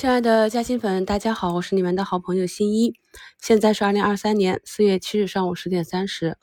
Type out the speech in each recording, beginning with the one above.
亲爱的嘉兴粉，大家好，我是你们的好朋友新一。现在是二零二三年四月七日上午十点三十，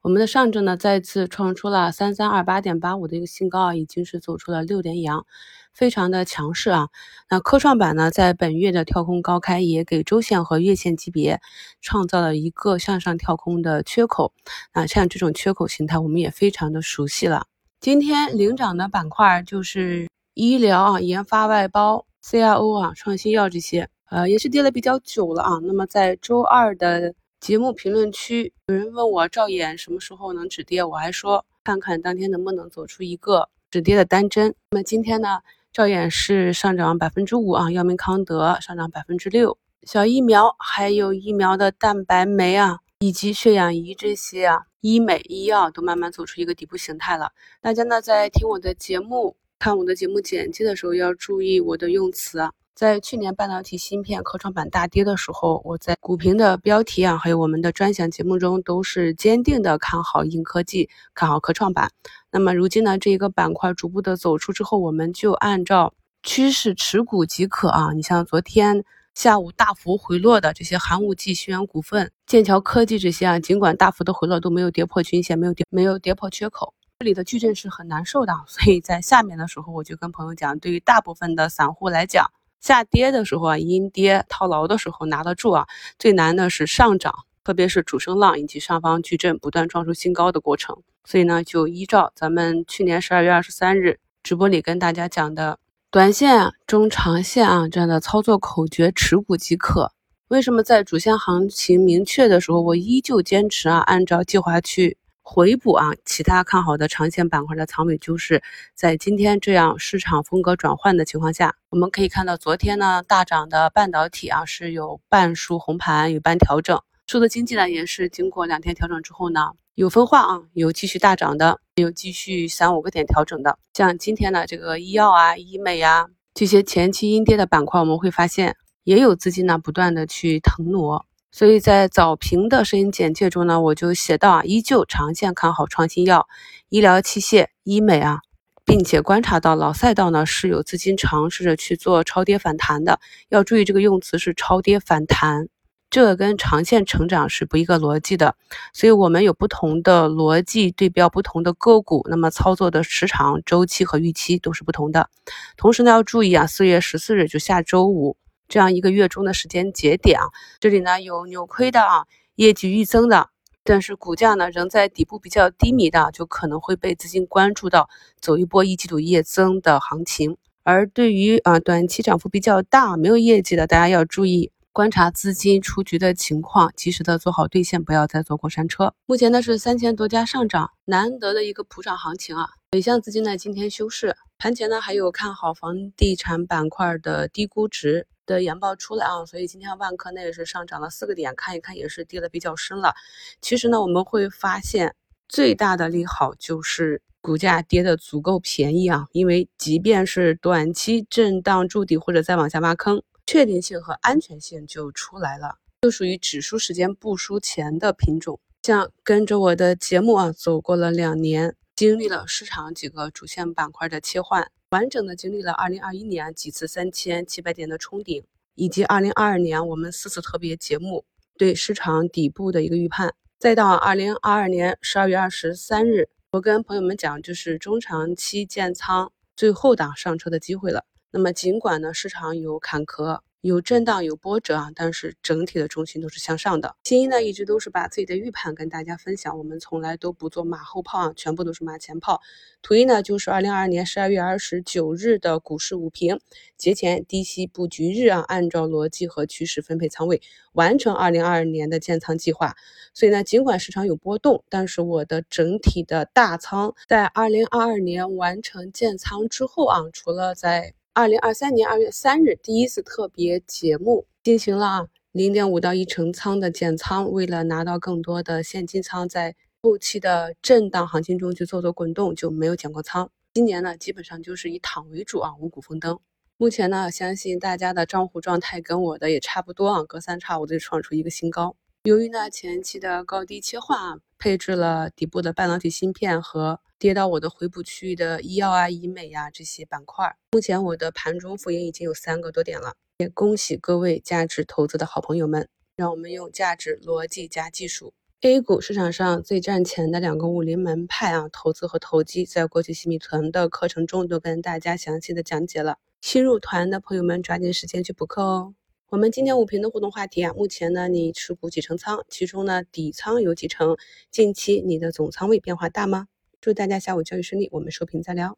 我们的上证呢再次创出了三三二八点八五的一个新高啊，已经是走出了六连阳，非常的强势啊。那科创板呢在本月的跳空高开，也给周线和月线级别创造了一个向上跳空的缺口。那像这种缺口形态，我们也非常的熟悉了。今天领涨的板块就是医疗啊、研发外包。CRO 啊，创新药这些，呃，也是跌了比较久了啊。那么在周二的节目评论区，有人问我赵岩什么时候能止跌，我还说看看当天能不能走出一个止跌的单针。那么今天呢，赵岩是上涨百分之五啊，药明康德上涨百分之六，小疫苗还有疫苗的蛋白酶啊，以及血氧仪这些啊，医美医药都慢慢走出一个底部形态了。大家呢在听我的节目。看我的节目简介的时候要注意我的用词啊。在去年半导体芯片科创板大跌的时候，我在股评的标题啊，还有我们的专享节目中都是坚定的看好硬科技，看好科创板。那么如今呢，这一个板块逐步的走出之后，我们就按照趋势持股即可啊。你像昨天下午大幅回落的这些寒武纪、新源股份、剑桥科技这些啊，尽管大幅的回落都没有跌破均线，没有跌，没有跌破缺口。这里的矩阵是很难受的，所以在下面的时候，我就跟朋友讲，对于大部分的散户来讲，下跌的时候啊，阴跌套牢的时候拿得住啊，最难的是上涨，特别是主升浪以及上方矩阵不断创出新高的过程。所以呢，就依照咱们去年十二月二十三日直播里跟大家讲的，短线、中长线啊这样的操作口诀，持股即可。为什么在主线行情明确的时候，我依旧坚持啊，按照计划去？回补啊，其他看好的长线板块的仓位，就是在今天这样市场风格转换的情况下，我们可以看到，昨天呢大涨的半导体啊是有半数红盘，有半调整；数字经济呢也是经过两天调整之后呢有分化啊，有继续大涨的，有继续三五个点调整的。像今天的这个医药啊、医美啊这些前期阴跌的板块，我们会发现也有资金呢不断的去腾挪。所以在早评的声音简介中呢，我就写到啊，依旧长线看好创新药、医疗器械、医美啊，并且观察到老赛道呢是有资金尝试着去做超跌反弹的，要注意这个用词是超跌反弹，这个跟长线成长是不一个逻辑的。所以我们有不同的逻辑对标不同的个股，那么操作的时长、周期和预期都是不同的。同时呢，要注意啊，四月十四日就下周五。这样一个月中的时间节点啊，这里呢有扭亏的啊，业绩预增的，但是股价呢仍在底部比较低迷的，就可能会被资金关注到走一波一季度业增的行情。而对于啊短期涨幅比较大、没有业绩的，大家要注意观察资金出局的情况，及时的做好兑现，不要再坐过山车。目前呢是三千多家上涨，难得的一个普涨行情啊。北向资金呢今天休市，盘前呢还有看好房地产板块的低估值。的研报出来啊，所以今天万科那也是上涨了四个点，看一看也是跌的比较深了。其实呢，我们会发现最大的利好就是股价跌的足够便宜啊，因为即便是短期震荡筑底或者再往下挖坑，确定性和安全性就出来了，就属于指数时间不输钱的品种。像跟着我的节目啊，走过了两年，经历了市场几个主线板块的切换。完整的经历了2021年几次三千七百点的冲顶，以及2022年我们四次特别节目对市场底部的一个预判，再到2022年12月23日，我跟朋友们讲，就是中长期建仓最后档上车的机会了。那么尽管呢市场有坎坷。有震荡有波折啊，但是整体的重心都是向上的。新一呢一直都是把自己的预判跟大家分享，我们从来都不做马后炮啊，全部都是马前炮。图一呢就是二零二二年十二月二十九日的股市午评，节前低吸布局日啊，按照逻辑和趋势分配仓位，完成二零二二年的建仓计划。所以呢，尽管市场有波动，但是我的整体的大仓在二零二二年完成建仓之后啊，除了在二零二三年二月三日，第一次特别节目进行了啊零点五到一成仓的减仓，为了拿到更多的现金仓，在后期的震荡行情中去做做滚动，就没有减过仓。今年呢，基本上就是以躺为主啊，五谷丰登。目前呢，相信大家的账户状态跟我的也差不多啊，隔三差五就创出一个新高。由于呢前期的高低切换啊，配置了底部的半导体芯片和。跌到我的回补区域的医药啊、医美呀这些板块。目前我的盘中浮盈已经有三个多点了，也恭喜各位价值投资的好朋友们。让我们用价值逻辑加技术。A 股市场上最赚钱的两个武林门派啊，投资和投机，在过去新米团的课程中都跟大家详细的讲解了。新入团的朋友们抓紧时间去补课哦。我们今天五评的互动话题啊，目前呢你持股几成仓？其中呢底仓有几成？近期你的总仓位变化大吗？祝大家下午交易顺利，我们收评再聊。